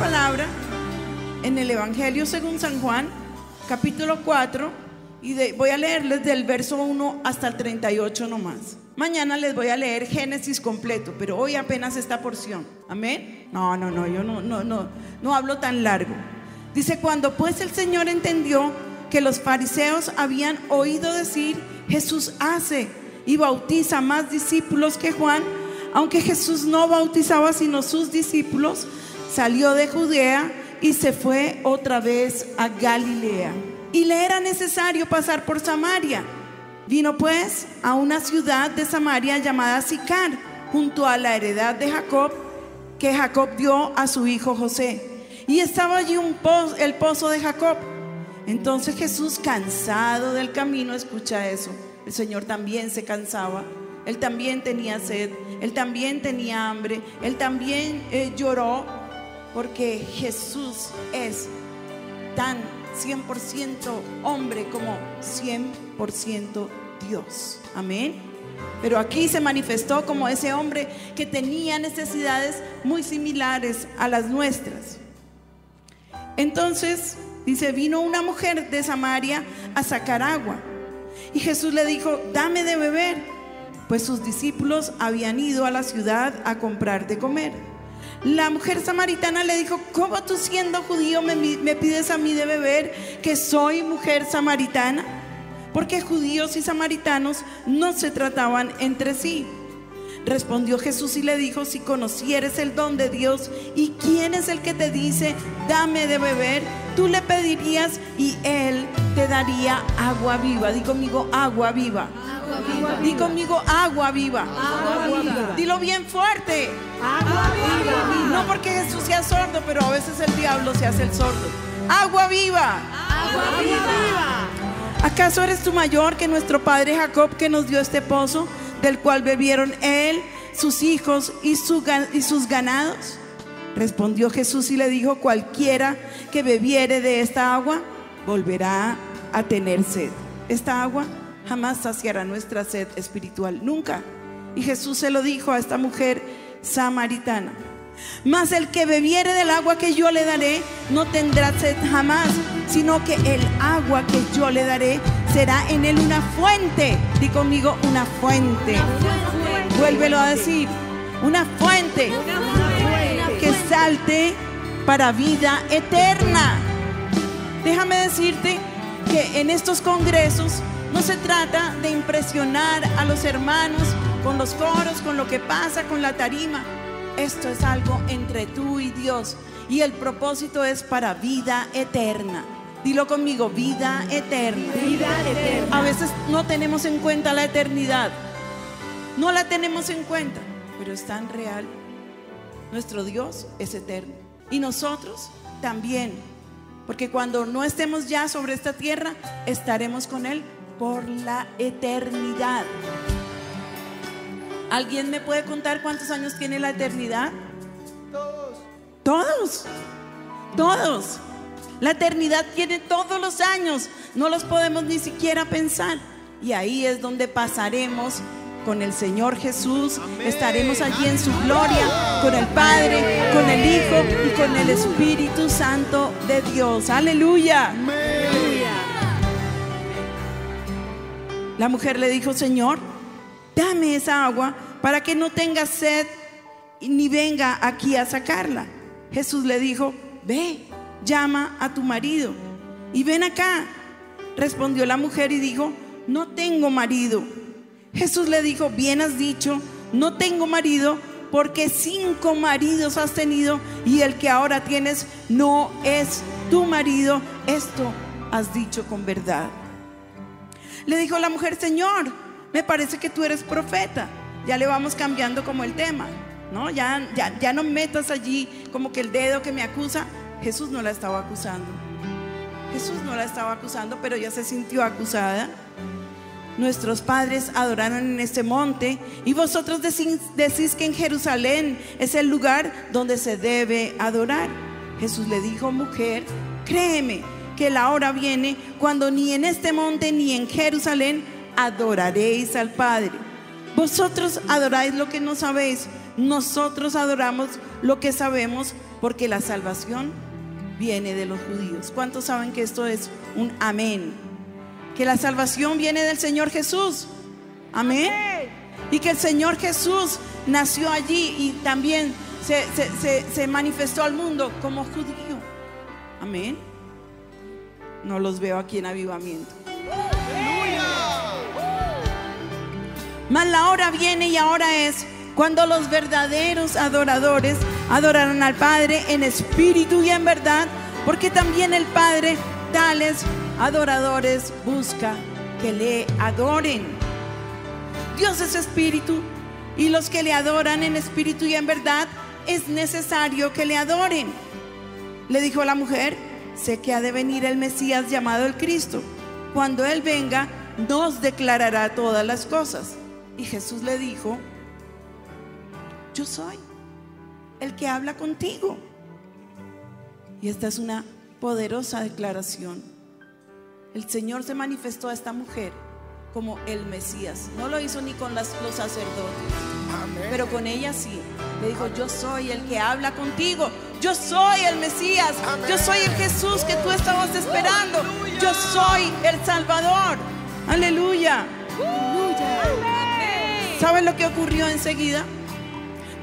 palabra en el Evangelio según San Juan, capítulo 4, y de- voy a leerles del verso 1 hasta el 38 nomás. Mañana les voy a leer Génesis completo, pero hoy apenas esta porción. Amén. No, no, no, yo no, no, no, no hablo tan largo. Dice, cuando pues el Señor entendió que los fariseos habían oído decir, Jesús hace y bautiza más discípulos que Juan, aunque Jesús no bautizaba sino sus discípulos, salió de Judea y se fue otra vez a Galilea. Y le era necesario pasar por Samaria. Vino pues a una ciudad de Samaria llamada Sicar, junto a la heredad de Jacob, que Jacob dio a su hijo José. Y estaba allí el pozo de Jacob. Entonces Jesús, cansado del camino, escucha eso. El Señor también se cansaba. Él también tenía sed. Él también tenía hambre. Él también eh, lloró porque Jesús es tan 100% hombre como 100% Dios. Amén. Pero aquí se manifestó como ese hombre que tenía necesidades muy similares a las nuestras. Entonces, dice, vino una mujer de Samaria a sacar agua. Y Jesús le dijo, dame de beber, pues sus discípulos habían ido a la ciudad a comprar de comer. La mujer samaritana le dijo, ¿cómo tú siendo judío me, me pides a mí de beber que soy mujer samaritana? Porque judíos y samaritanos no se trataban entre sí. Respondió Jesús y le dijo, si conocieres el don de Dios y quién es el que te dice, dame de beber, tú le pedirías y él te daría agua viva. Di conmigo, agua viva. Viva. Di conmigo, agua viva. Agua viva. Dilo bien fuerte. Agua viva. No porque Jesús sea sordo, pero a veces el diablo se hace el sordo. Agua viva. Agua viva. ¿Acaso eres tú mayor que nuestro padre Jacob que nos dio este pozo, del cual bebieron él, sus hijos y, su y sus ganados? Respondió Jesús y le dijo, cualquiera que bebiere de esta agua, volverá a tener sed. Esta agua jamás saciará nuestra sed espiritual, nunca. Y Jesús se lo dijo a esta mujer samaritana. Mas el que bebiere del agua que yo le daré no tendrá sed jamás, sino que el agua que yo le daré será en él una fuente. Di conmigo una fuente. Vuélvelo a decir. Una fuente que salte para vida eterna. Déjame decirte que en estos congresos no se trata de impresionar a los hermanos con los coros, con lo que pasa, con la tarima. Esto es algo entre tú y Dios y el propósito es para vida eterna. Dilo conmigo, vida eterna. Vida eterna. A veces no tenemos en cuenta la eternidad. No la tenemos en cuenta, pero es tan real. Nuestro Dios es eterno. Y nosotros también. Porque cuando no estemos ya sobre esta tierra, estaremos con Él por la eternidad. ¿Alguien me puede contar cuántos años tiene la eternidad? Todos. Todos. La eternidad tiene todos los años. No los podemos ni siquiera pensar. Y ahí es donde pasaremos con el Señor Jesús. Estaremos allí en su gloria, con el Padre, con el Hijo y con el Espíritu Santo de Dios. Aleluya. La mujer le dijo, Señor, dame esa agua para que no tenga sed ni venga aquí a sacarla. Jesús le dijo, ve, llama a tu marido y ven acá. Respondió la mujer y dijo, no tengo marido. Jesús le dijo, bien has dicho, no tengo marido porque cinco maridos has tenido y el que ahora tienes no es tu marido. Esto has dicho con verdad. Le dijo la mujer, Señor, me parece que tú eres profeta. Ya le vamos cambiando como el tema, ¿no? Ya, ya, ya no metas allí como que el dedo que me acusa. Jesús no la estaba acusando. Jesús no la estaba acusando, pero ya se sintió acusada. Nuestros padres adoraron en este monte y vosotros decís, decís que en Jerusalén es el lugar donde se debe adorar. Jesús le dijo, mujer, créeme que la hora viene cuando ni en este monte ni en Jerusalén adoraréis al Padre. Vosotros adoráis lo que no sabéis. nosotros adoramos lo que sabemos porque la salvación viene de los judíos. ¿Cuántos saben que esto es un amén? Que la salvación viene del Señor Jesús. Amén. Y que el Señor Jesús nació allí y también se, se- manifestó al mundo como judío. Amén. No los veo aquí en avivamiento. Mas la hora viene y ahora es cuando los verdaderos adoradores adorarán al Padre en espíritu y en verdad, porque también el Padre tales adoradores busca que le adoren. Dios es espíritu y los que le adoran en espíritu y en verdad es necesario que le adoren. Le dijo la mujer, sé que ha de venir el Mesías llamado el Cristo. Cuando Él venga, nos declarará todas las cosas. Y Jesús le dijo, yo soy el que habla contigo. Y esta es una poderosa declaración. El Señor se manifestó a esta mujer como el Mesías. No lo hizo ni con las- los sacerdotes, pero con ella sí. Le dijo, yo soy el que habla contigo. Yo soy el Mesías. Yo soy el Jesús que tú estabas esperando. Yo soy el Salvador. Aleluya. ¿Saben lo que ocurrió enseguida?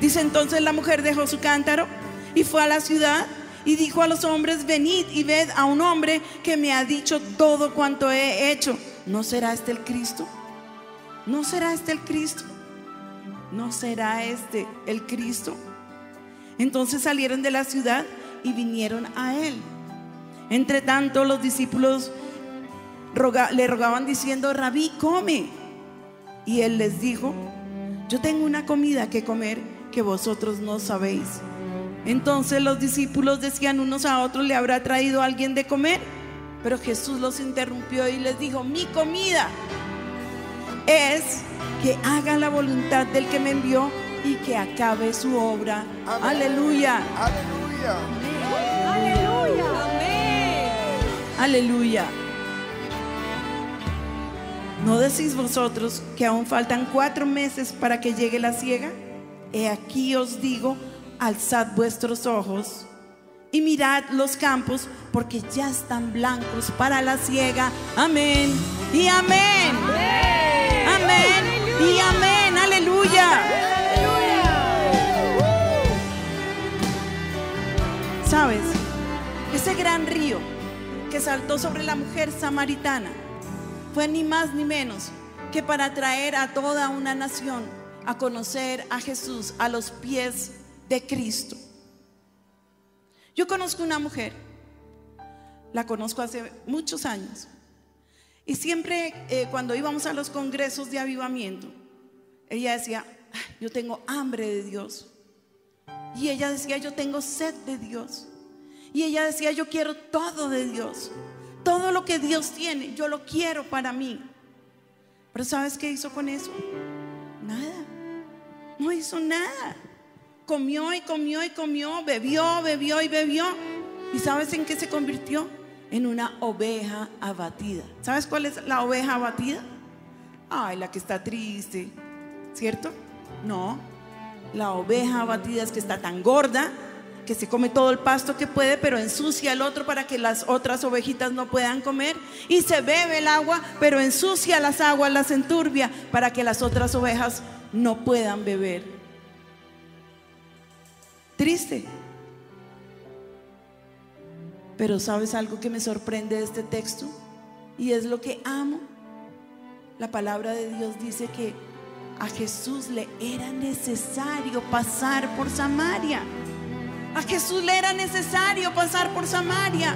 Dice entonces la mujer dejó su cántaro y fue a la ciudad y dijo a los hombres, venid y ved a un hombre que me ha dicho todo cuanto he hecho. ¿No será este el Cristo? ¿No será este el Cristo? ¿No será este el Cristo? Entonces salieron de la ciudad y vinieron a él. Entre tanto los discípulos le rogaban diciendo, rabí, come. Y él les dijo, yo tengo una comida que comer que vosotros no sabéis. Entonces los discípulos decían unos a otros, ¿le habrá traído alguien de comer? Pero Jesús los interrumpió y les dijo, mi comida es que hagan la voluntad del que me envió y que acabe su obra. Aleluya, Aleluya. aleluya. ¿No decís vosotros que aún faltan cuatro meses para que llegue la siega? He aquí os digo, alzad vuestros ojos y mirad los campos, porque ya están blancos para la siega. Amén y amén. Amén y amén. Aleluya. ¿Sabes? Ese gran río que saltó sobre la mujer samaritana fue ni más ni menos que para traer a toda una nación a conocer a Jesús a los pies de Cristo. Yo conozco una mujer, la conozco hace muchos años, y siempre eh, cuando íbamos a los congresos de avivamiento, ella decía, "Ay, yo tengo hambre de Dios. Y ella decía, yo tengo sed de Dios. Y ella decía, yo quiero todo de Dios. Todo lo que Dios tiene, yo lo quiero para mí. Pero ¿sabes qué hizo con eso? Nada. No hizo nada. Comió y comió y comió, bebió, bebió y bebió. ¿Y sabes en qué se convirtió? En una oveja abatida. ¿Sabes cuál es la oveja abatida? Ay, la que está triste, ¿cierto? No, la oveja abatida es que está tan gorda que se come todo el pasto que puede, pero ensucia el otro para que las otras ovejitas no puedan comer. Y se bebe el agua, pero ensucia las aguas, las enturbia para que las otras ovejas no puedan beber. Triste. Pero ¿sabes algo que me sorprende de este texto? Y es lo que amo. La palabra de Dios dice que a Jesús le era necesario pasar por Samaria. A Jesús le era necesario pasar por Samaria.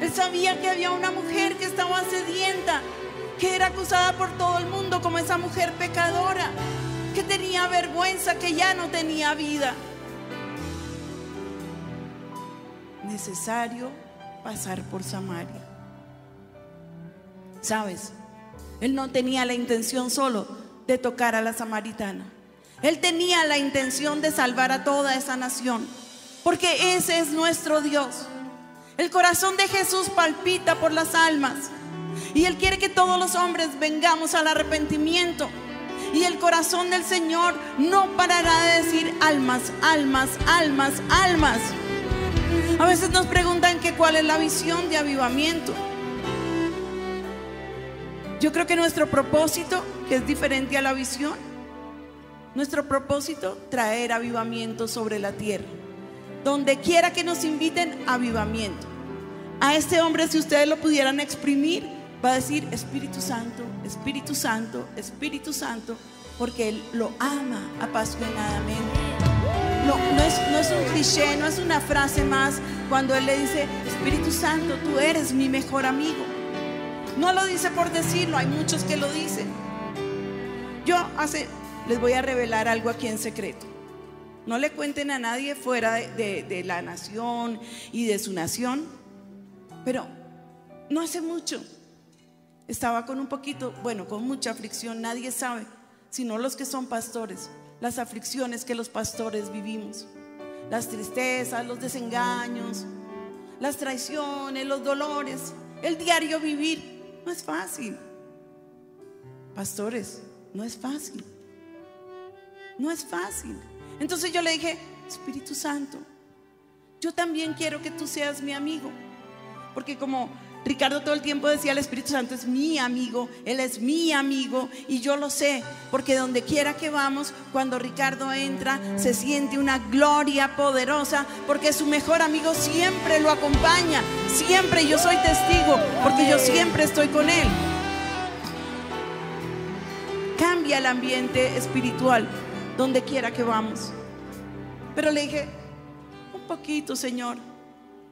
Él sabía que había una mujer que estaba sedienta, que era acusada por todo el mundo como esa mujer pecadora, que tenía vergüenza, que ya no tenía vida. Necesario pasar por Samaria. ¿Sabes? Él no tenía la intención solo de tocar a la samaritana. Él tenía la intención de salvar a toda esa nación, porque ese es nuestro Dios. El corazón de Jesús palpita por las almas y Él quiere que todos los hombres vengamos al arrepentimiento Y el corazón del Señor no parará de decir almas, almas, almas, almas. A veces nos preguntan que cuál es la visión de avivamiento. Yo creo que nuestro propósito, que es diferente a la visión, nuestro propósito, traer avivamiento sobre la tierra. Donde quiera que nos inviten, avivamiento. A este hombre, si ustedes lo pudieran exprimir, va a decir Espíritu Santo, Espíritu Santo, Espíritu Santo, porque Él lo ama apasionadamente. No, no, es, un cliché, no es una frase más cuando Él le dice, Espíritu Santo, tú eres mi mejor amigo. No lo dice por decirlo, hay muchos que lo dicen. Yo hace, les voy a revelar algo aquí en secreto. No le cuenten a nadie fuera de, de, de la nación y de su nación, pero no hace mucho estaba con un poquito, bueno, con mucha aflicción, nadie sabe, sino los que son pastores, las aflicciones que los pastores vivimos, las tristezas, los desengaños, las traiciones, los dolores, el diario vivir. No es fácil. Pastores, no es fácil. No es fácil. Entonces yo le dije, Espíritu Santo, yo también quiero que tú seas mi amigo. Porque como Ricardo todo el tiempo decía, el Espíritu Santo es mi amigo, Él es mi amigo y yo lo sé, porque donde quiera que vamos, cuando Ricardo entra, se siente una gloria poderosa, porque su mejor amigo siempre lo acompaña, siempre yo soy testigo, porque yo siempre estoy con Él. Cambia el ambiente espiritual donde quiera que vamos. Pero le dije, un poquito, Señor,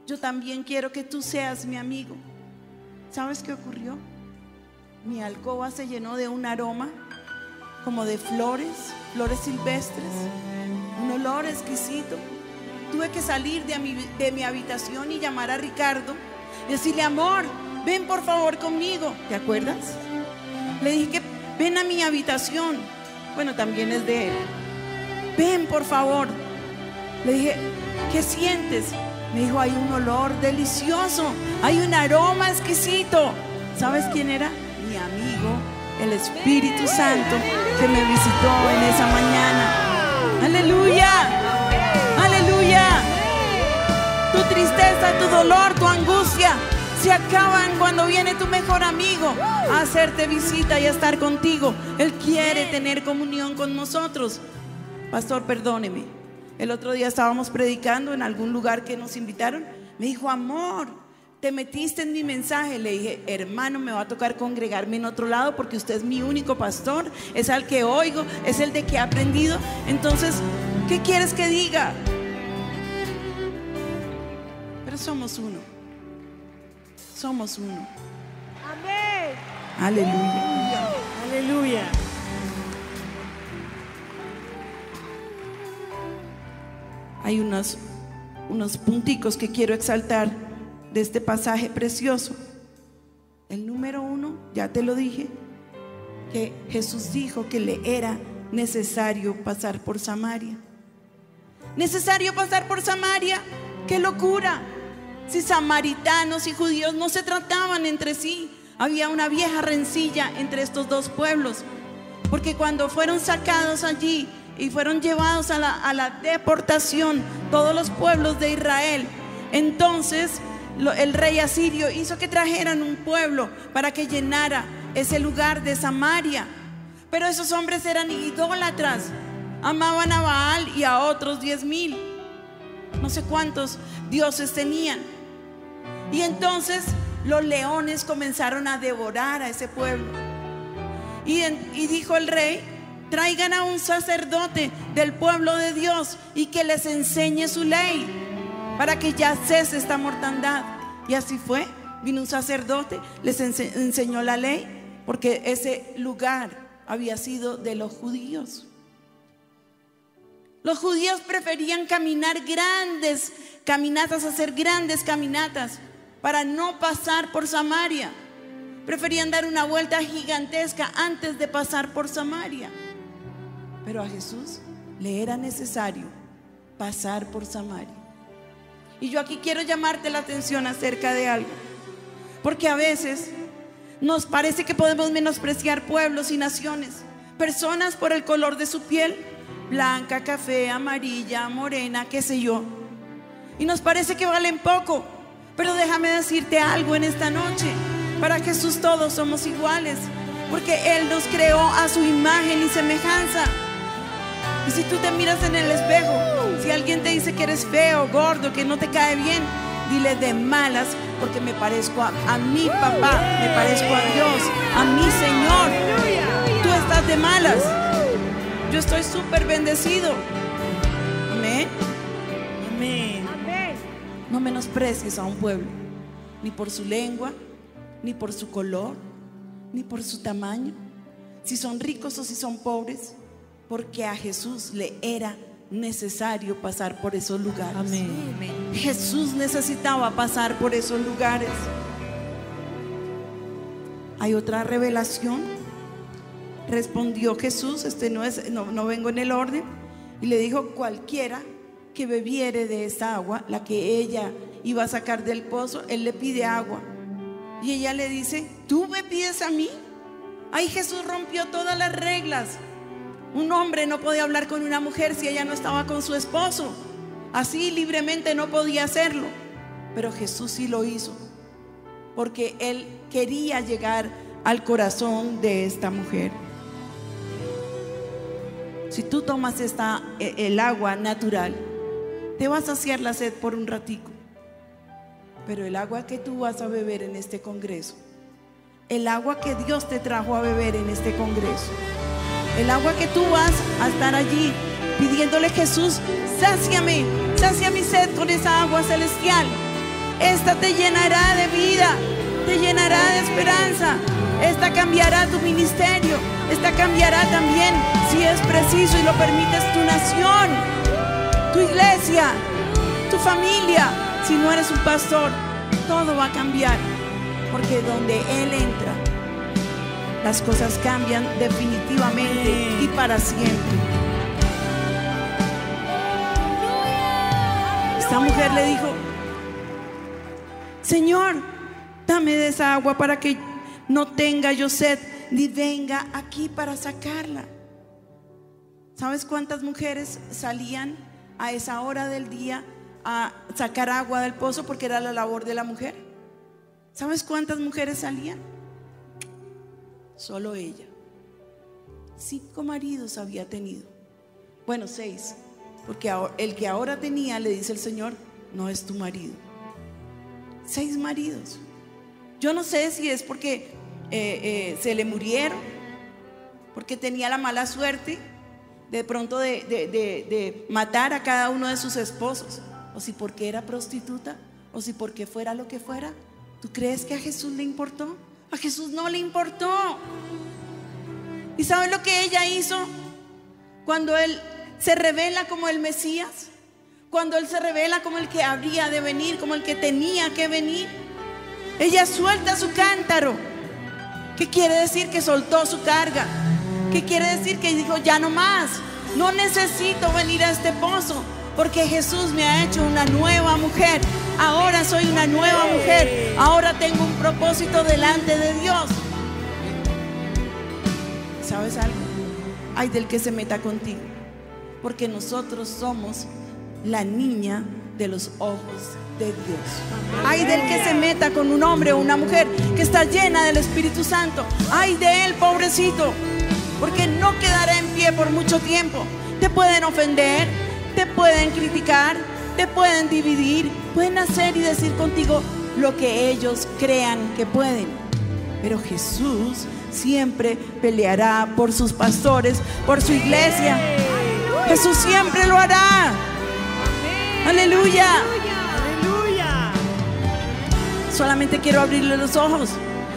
yo también quiero que tú seas mi amigo. ¿Sabes qué ocurrió? Mi alcoba se llenó de un aroma como de flores, flores silvestres, un olor exquisito. Tuve que salir de mi, de mi habitación y llamar a Ricardo y decirle, amor, ven por favor conmigo. ¿Te acuerdas? Le dije que ven a mi habitación. Bueno, también es de él. Ven por favor. Le dije, ¿qué sientes? Me dijo, hay un olor delicioso, hay un aroma exquisito. ¿Sabes quién era? Mi amigo, el Espíritu Santo, que me visitó en esa mañana. Aleluya, aleluya. Tu tristeza, tu dolor, tu angustia se acaban cuando viene tu mejor amigo a hacerte visita y a estar contigo. Él quiere tener comunión con nosotros. Pastor, perdóneme. El otro día estábamos predicando en algún lugar que nos invitaron. Me dijo, amor, te metiste en mi mensaje. Le dije, hermano, me va a tocar congregarme en otro lado porque usted es mi único pastor, es al que oigo, es el de que he aprendido. Entonces, ¿qué quieres que diga? Pero somos uno. Somos uno. Amén. Aleluya. Aleluya. hay unos, unos punticos que quiero exaltar de este pasaje precioso. El número uno, ya te lo dije, que Jesús dijo que le era necesario pasar por Samaria. Necesario pasar por Samaria, qué locura. Si samaritanos y judíos no se trataban entre sí, había una vieja rencilla entre estos dos pueblos, porque cuando fueron sacados allí y fueron llevados a la, a la deportación todos los pueblos de Israel. Entonces el rey asirio hizo que trajeran un pueblo para que llenara ese lugar de Samaria. Pero esos hombres eran idólatras, amaban a Baal y a otros diez mil. No sé cuántos dioses tenían. Y entonces los leones comenzaron a devorar a ese pueblo. Y, dijo el rey, traigan a un sacerdote del pueblo de Dios y que les enseñe su ley para que ya cese esta mortandad. Y así fue. Vino un sacerdote, les ense enseñó la ley, porque ese lugar había sido de los judíos. Los judíos preferían caminar grandes caminatas, hacer grandes caminatas para no pasar por Samaria. Preferían dar una vuelta gigantesca antes de pasar por Samaria. Pero a Jesús le era necesario pasar por Samaria. Y yo aquí quiero llamarte la atención acerca de algo. Porque a veces nos parece que podemos menospreciar pueblos y naciones. personas por el color de su piel, blanca, café, amarilla, morena, qué sé yo. Y nos parece que valen poco, pero déjame decirte algo en esta noche. Para Jesús todos somos iguales, porque Él nos creó a su imagen y semejanza. Y si tú te miras en el espejo, si alguien te dice que eres feo, gordo, que no te cae bien, dile de malas, porque me parezco a, a mi papá, me parezco a Dios, a mi Señor. Tú estás de malas. Yo estoy súper bendecido. Amén. No menosprecies a un pueblo, ni por su lengua, ni por su color, ni por su tamaño, si son ricos o si son pobres, porque a Jesús le era necesario pasar por esos lugares. Amén. Jesús necesitaba pasar por esos lugares. Hay otra revelación. Respondió Jesús, este no es, no, no vengo en el orden, y le dijo cualquiera que bebiere de esa agua, la que ella iba a sacar del pozo, él le pide agua. Y ella le dice, ¿tú me pides a mí? Ahí Jesús rompió todas las reglas. Un hombre no podía hablar con una mujer si ella no estaba con su esposo. Así libremente no podía hacerlo. Pero Jesús sí lo hizo. Porque él quería llegar al corazón de esta mujer. Si tú tomas esta, e, el agua natural, te vas a saciar la sed por un ratico. Pero el agua que tú vas a beber en este congreso, el agua que Dios te trajo a beber en este congreso, el agua que tú vas a estar allí pidiéndole Jesús, sáciame, sacia mi sed con esa agua celestial. Esta te llenará de vida, te llenará de esperanza. Esta cambiará tu ministerio. Esta cambiará también, si es preciso y lo permites, tu nación, tu iglesia, tu familia. Si no eres un pastor, todo va a cambiar. Porque donde Él entra, las cosas cambian definitivamente y para siempre. Esta mujer le dijo, Señor, dame de esa agua para que no tenga yo sed, ni venga aquí para sacarla. ¿Sabes cuántas mujeres salían a esa hora del día a sacar agua del pozo porque era la labor de la mujer? ¿Sabes cuántas mujeres salían? Solo ella. Cinco maridos había tenido. Bueno, seis. Porque el que ahora tenía, le dice el Señor, no es tu marido. Seis maridos. Yo no sé si es porque eh, eh, se le murieron, porque tenía la mala suerte de pronto de, de, de, de, matar a cada uno de sus esposos, o si porque era prostituta, o si porque fuera lo que fuera. ¿Tú crees que a Jesús le importó? A Jesús no le importó. ¿Y sabes lo que ella hizo cuando él se revela como el Mesías? Cuando él se revela como el que habría de venir, como el que tenía que venir. Ella suelta su cántaro. ¿Qué quiere decir? Que soltó su carga. ¿Qué quiere decir? Que dijo, ya no más. No necesito venir a este pozo porque Jesús me ha hecho una nueva mujer. Ahora soy una nueva mujer. Ahora tengo un propósito delante de Dios. ¿Sabes algo? Hay del que se meta contigo. Porque nosotros somos la niña de los ojos de Dios. Hay del que se meta con un hombre o una mujer que está llena del Espíritu Santo. Ay de él, pobrecito. Porque no quedará en pie por mucho tiempo. Te pueden ofender, te pueden criticar, te pueden dividir, pueden hacer y decir contigo lo que ellos crean que pueden. Pero Jesús siempre peleará por sus pastores, por su iglesia. Jesús siempre lo hará. Aleluya. Solamente quiero abrirle los ojos.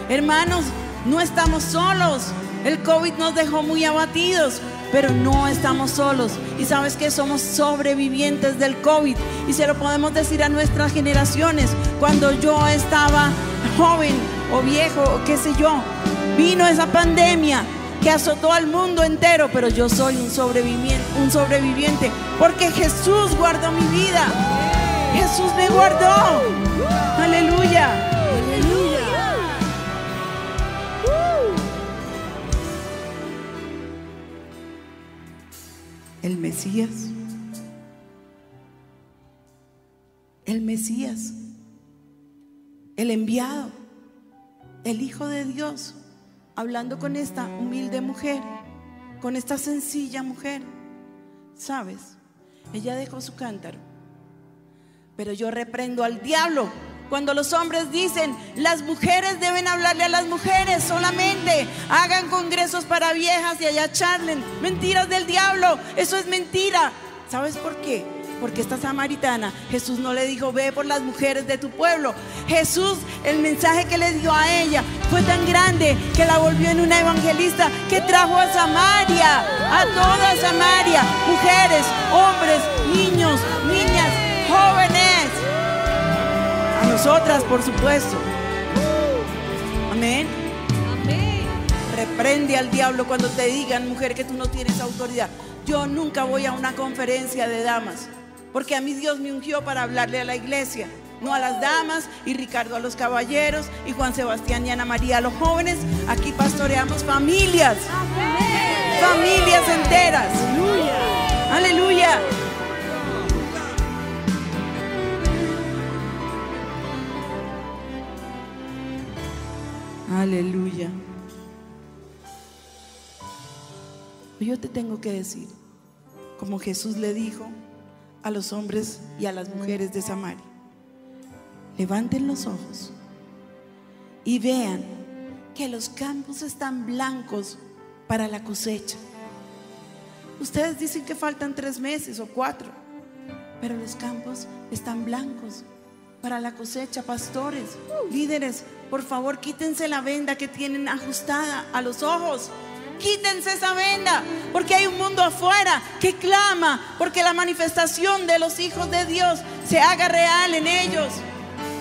Hermanos, no estamos solos. El COVID nos dejó muy abatidos, pero no estamos solos. Y sabes que somos sobrevivientes del COVID. Y se lo podemos decir a nuestras generaciones. Cuando yo estaba joven o viejo o qué sé yo, vino esa pandemia que azotó al mundo entero, pero yo soy un sobreviviente, un sobreviviente porque Jesús guardó mi vida. Jesús me guardó. Aleluya. Aleluya. El Mesías. El Mesías. El enviado. El Hijo de Dios. Hablando con esta humilde mujer. Con esta sencilla mujer. ¿Sabes? Ella dejó su cántaro. Pero yo reprendo al diablo cuando los hombres dicen, las mujeres deben hablarle a las mujeres solamente, hagan congresos para viejas y allá charlen. Mentiras del diablo, eso es mentira. ¿Sabes por qué? Porque esta samaritana, Jesús no le dijo, ve por las mujeres de tu pueblo. Jesús, el mensaje que le dio a ella fue tan grande que la volvió en una evangelista que trajo a Samaria, a toda Samaria, mujeres, hombres, niños, nosotras, por supuesto. Amén. Reprende al diablo cuando te digan, mujer, que tú no tienes autoridad. Yo nunca voy a una conferencia de damas, porque a mí Dios me ungió para hablarle a la iglesia, no a las damas, y Ricardo a los caballeros, y Juan Sebastián y Ana María a los jóvenes. Aquí pastoreamos familias, familias enteras. Aleluya. Aleluya. Yo te tengo que decir, como Jesús le dijo a los hombres y a las mujeres de Samaria, levanten los ojos y vean que los campos están blancos para la cosecha. Ustedes dicen que faltan tres meses o cuatro, pero los campos están blancos para la cosecha, pastores, líderes, por favor quítense la venda que tienen ajustada a los ojos. Quítense esa venda, porque hay un mundo afuera que clama porque la manifestación de los hijos de Dios se haga real en ellos.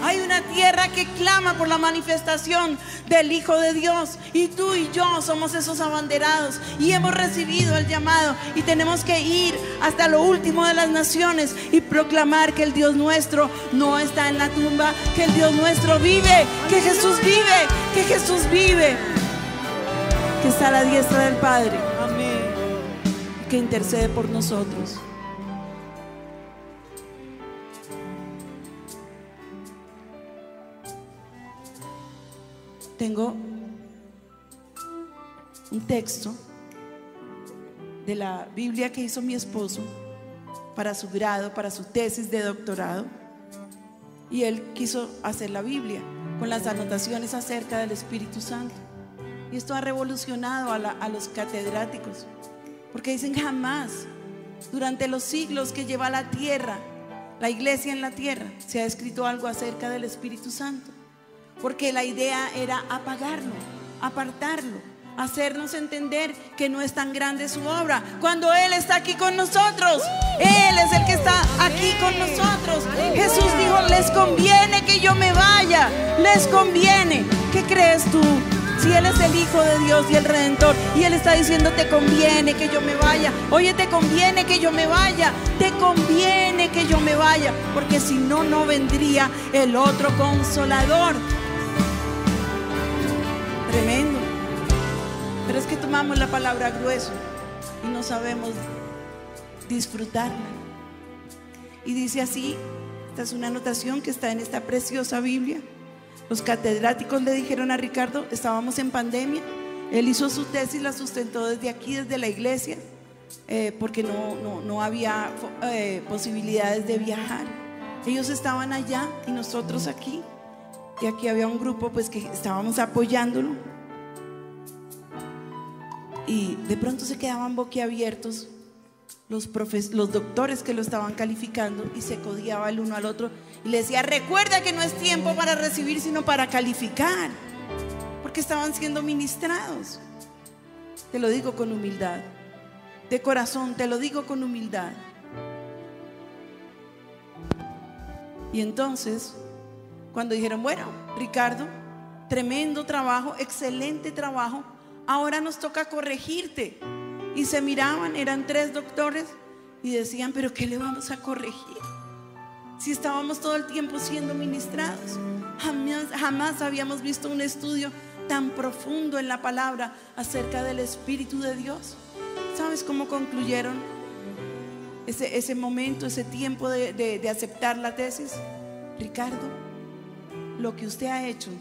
Hay una tierra que clama por la manifestación del Hijo de Dios. Y tú y yo somos esos abanderados. Y hemos recibido el llamado. Y tenemos que ir hasta lo último de las naciones y proclamar que el Dios nuestro no está en la tumba. Que el Dios nuestro vive. Que Jesús vive. Que Jesús vive. Que está a la diestra del Padre. Amén. Que intercede por nosotros. Tengo un texto de la Biblia que hizo mi esposo para su grado, para su tesis de doctorado. Y él quiso hacer la Biblia con las anotaciones acerca del Espíritu Santo. Y esto ha revolucionado a, los catedráticos, porque dicen jamás, durante los siglos que lleva la tierra, la iglesia en la tierra, se ha escrito algo acerca del Espíritu Santo porque la idea era apagarlo, apartarlo, hacernos entender que no es tan grande su obra. Cuando Él está aquí con nosotros, Él es el que está aquí con nosotros. Jesús dijo, les conviene que yo me vaya, les conviene. ¿Qué crees tú? Si Él es el Hijo de Dios y el Redentor y Él está diciendo, te conviene que yo me vaya. Oye, te conviene que yo me vaya. Te conviene que yo me vaya. Porque si no, no vendría el otro consolador tremendo. Pero es que tomamos la palabra grueso y no sabemos disfrutarla. Y dice así, esta es una anotación que está en esta preciosa Biblia. Los catedráticos le dijeron a Ricardo, estábamos en pandemia, él hizo su tesis, la sustentó desde aquí, desde la iglesia, eh, porque no, no, había eh, posibilidades de viajar. Ellos estaban allá y nosotros aquí. Y aquí había un grupo pues que estábamos apoyándolo. Y de pronto se quedaban boquiabiertos los, los doctores que lo estaban calificando y se codiaba el uno al otro y le decía, recuerda que no es tiempo para recibir, sino para calificar, porque estaban siendo ministrados. Te lo digo con humildad, de corazón, te lo digo con humildad. Y entonces cuando dijeron, bueno, Ricardo, tremendo trabajo, excelente trabajo, ahora nos toca corregirte. Y se miraban, eran tres doctores y decían, pero ¿qué le vamos a corregir? Si estábamos todo el tiempo siendo ministrados, jamás, jamás habíamos visto un estudio tan profundo en la palabra acerca del Espíritu de Dios. ¿Sabes cómo concluyeron? ese, momento, ese tiempo de aceptar la tesis? Ricardo, lo que usted ha hecho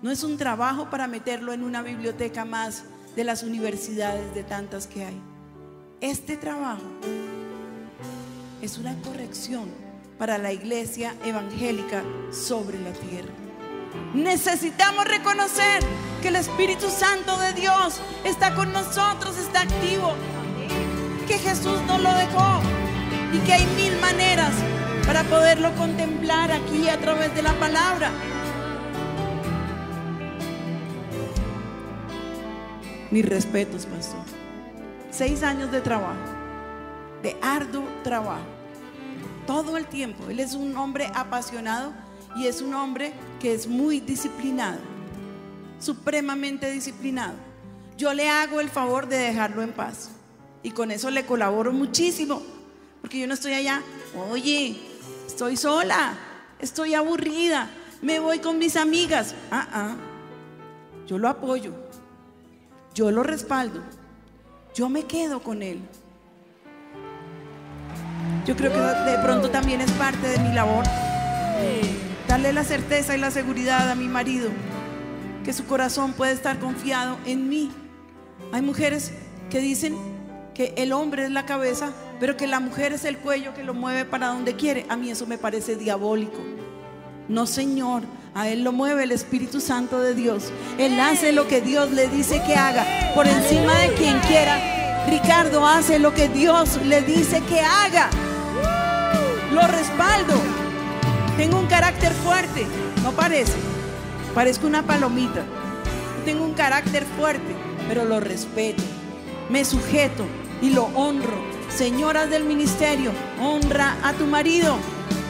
no es un trabajo para meterlo en una biblioteca más de las universidades de tantas que hay. Este trabajo es una corrección para la iglesia evangélica sobre la tierra. Necesitamos reconocer que el Espíritu Santo de Dios está con nosotros, está activo, que Jesús no lo dejó y que hay mil maneras para poderlo contemplar aquí a través de la palabra. Mis respetos, pastor. Seis años de trabajo, de arduo trabajo, todo el tiempo. Él es un hombre apasionado y es un hombre que es muy disciplinado, supremamente disciplinado. Yo le hago el favor de dejarlo en paz y con eso le colaboro muchísimo, porque yo no estoy allá, oye, estoy sola, estoy aburrida, me voy con mis amigas. Ah, ah. Yo lo apoyo, yo lo respaldo, yo me quedo con él. Yo creo que de pronto también es parte de mi labor. Darle la certeza y la seguridad a mi marido que su corazón puede estar confiado en mí. Hay mujeres que dicen que el hombre es la cabeza, pero que la mujer es el cuello que lo mueve para donde quiere. A mí eso me parece diabólico. No, Señor, a Él lo mueve el Espíritu Santo de Dios. Él hace lo que Dios le dice que haga, por encima de quien quiera. Ricardo hace lo que Dios le dice que haga. Lo respaldo. Tengo un carácter fuerte, no parece. Parezco una palomita. Tengo un carácter fuerte, pero lo respeto. Me sujeto y lo honro. Señoras del ministerio, honra a tu marido.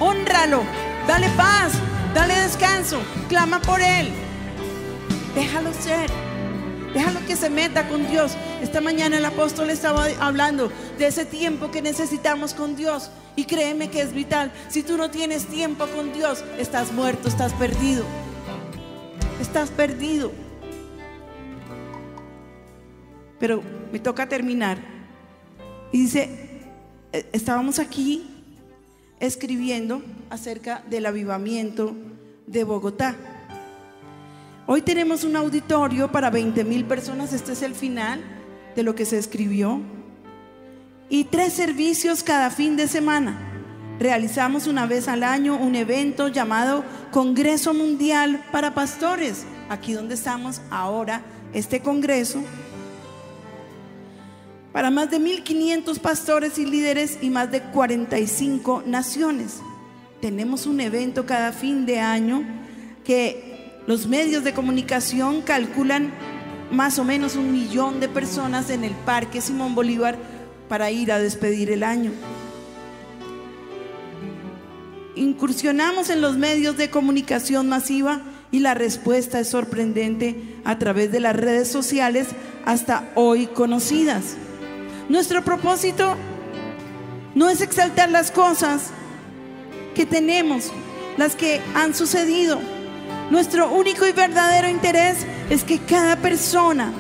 Honralo. Dale paz. Dale descanso. Clama por él. Déjalo ser. Déjalo que se meta con Dios. Esta mañana el apóstol estaba hablando de ese tiempo que necesitamos con Dios. Y créeme que es vital. Si tú no tienes tiempo con Dios, estás muerto, estás perdido. Estás perdido. Pero me toca terminar. Y dice, eh, estábamos aquí escribiendo acerca del avivamiento de Bogotá. Hoy tenemos un auditorio para 20 mil personas, este es el final de lo que se escribió. Y tres servicios cada fin de semana. Realizamos una vez al año un evento llamado Congreso Mundial para Pastores, aquí donde estamos ahora, este congreso, para más de 1.500 pastores y líderes y más de 45 naciones. Tenemos un evento cada fin de año que los medios de comunicación calculan más o menos un millón de personas en el Parque Simón Bolívar para ir a despedir el año. Incursionamos en los medios de comunicación masiva y la respuesta es sorprendente a través de las redes sociales hasta hoy conocidas. Nuestro propósito no es exaltar las cosas que tenemos, las que han sucedido. Nuestro único y verdadero interés es que cada persona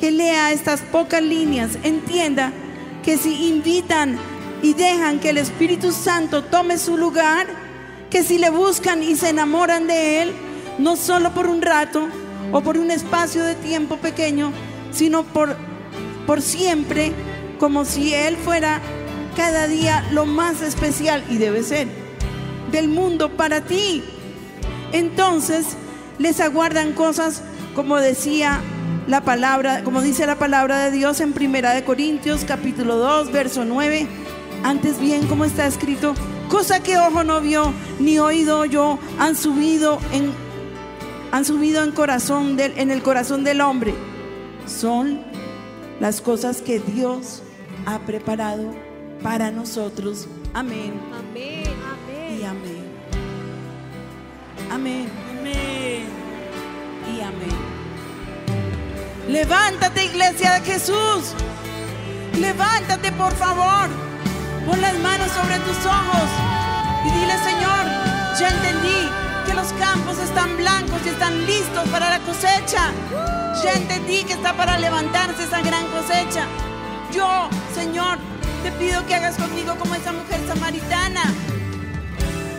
que lea estas pocas líneas entienda que si invitan y dejan que el Espíritu Santo tome su lugar, que si le buscan y se enamoran de Él, no solo por un rato o por un espacio de tiempo pequeño, sino por, por siempre, como si Él fuera cada día lo más especial, y debe ser, del mundo para ti. Entonces les aguardan cosas como decía la palabra, como dice la palabra de Dios en Primera de Corintios capítulo 2, verso 9. Antes bien, como está escrito, cosa que ojo no vio ni oído yo han subido en han subido en corazón del, en el corazón del hombre. Son las cosas que Dios ha preparado para nosotros. Amén Amén. Amén. y amén. Amén Amén. y amén. Levántate, iglesia de Jesús. Levántate, por favor. Pon las manos sobre tus ojos y dile, Señor, ya entendí que los campos están blancos y están listos para la cosecha. Ya entendí que está para levantarse esa gran cosecha. Yo, Señor, Te pido que hagas conmigo como esa mujer samaritana.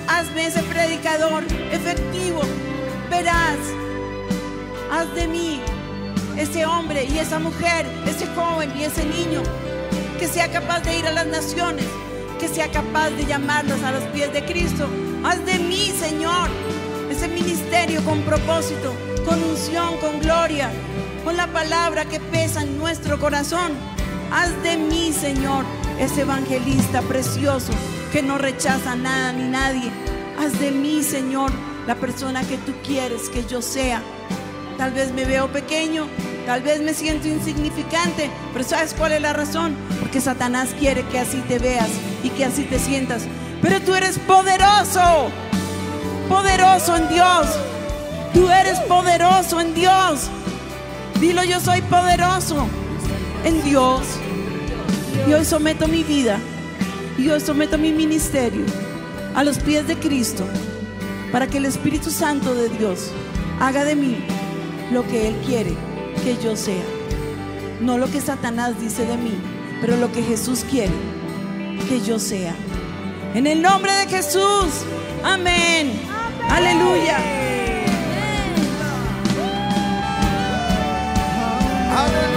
Hazme ese predicador efectivo, veraz. Haz de mí ese hombre y esa mujer, ese joven y ese niño que sea capaz de ir a las naciones, que sea capaz de llamarlos a los pies de Cristo. Haz de mí, Señor, ese ministerio con propósito, con unción, con gloria, con la palabra que pesa en nuestro corazón. Haz de mí, Señor, ese evangelista precioso que no rechaza nada ni nadie. Haz de mí, Señor, la persona que tú quieres que yo sea. Tal vez me veo pequeño, tal vez me siento insignificante, pero ¿sabes cuál es la razón? Porque Satanás quiere que así te veas y que así te sientas. Pero tú eres poderoso, poderoso en Dios. Tú eres poderoso en Dios. Dilo, yo soy poderoso en Dios. Y hoy someto mi vida y hoy someto mi ministerio a los pies de Cristo para que el Espíritu Santo de Dios haga de mí lo que Él quiere que yo sea. No lo que Satanás dice de mí, pero lo que Jesús quiere que yo sea. En el nombre de Jesús. Amén. Aleluya. Aleluya.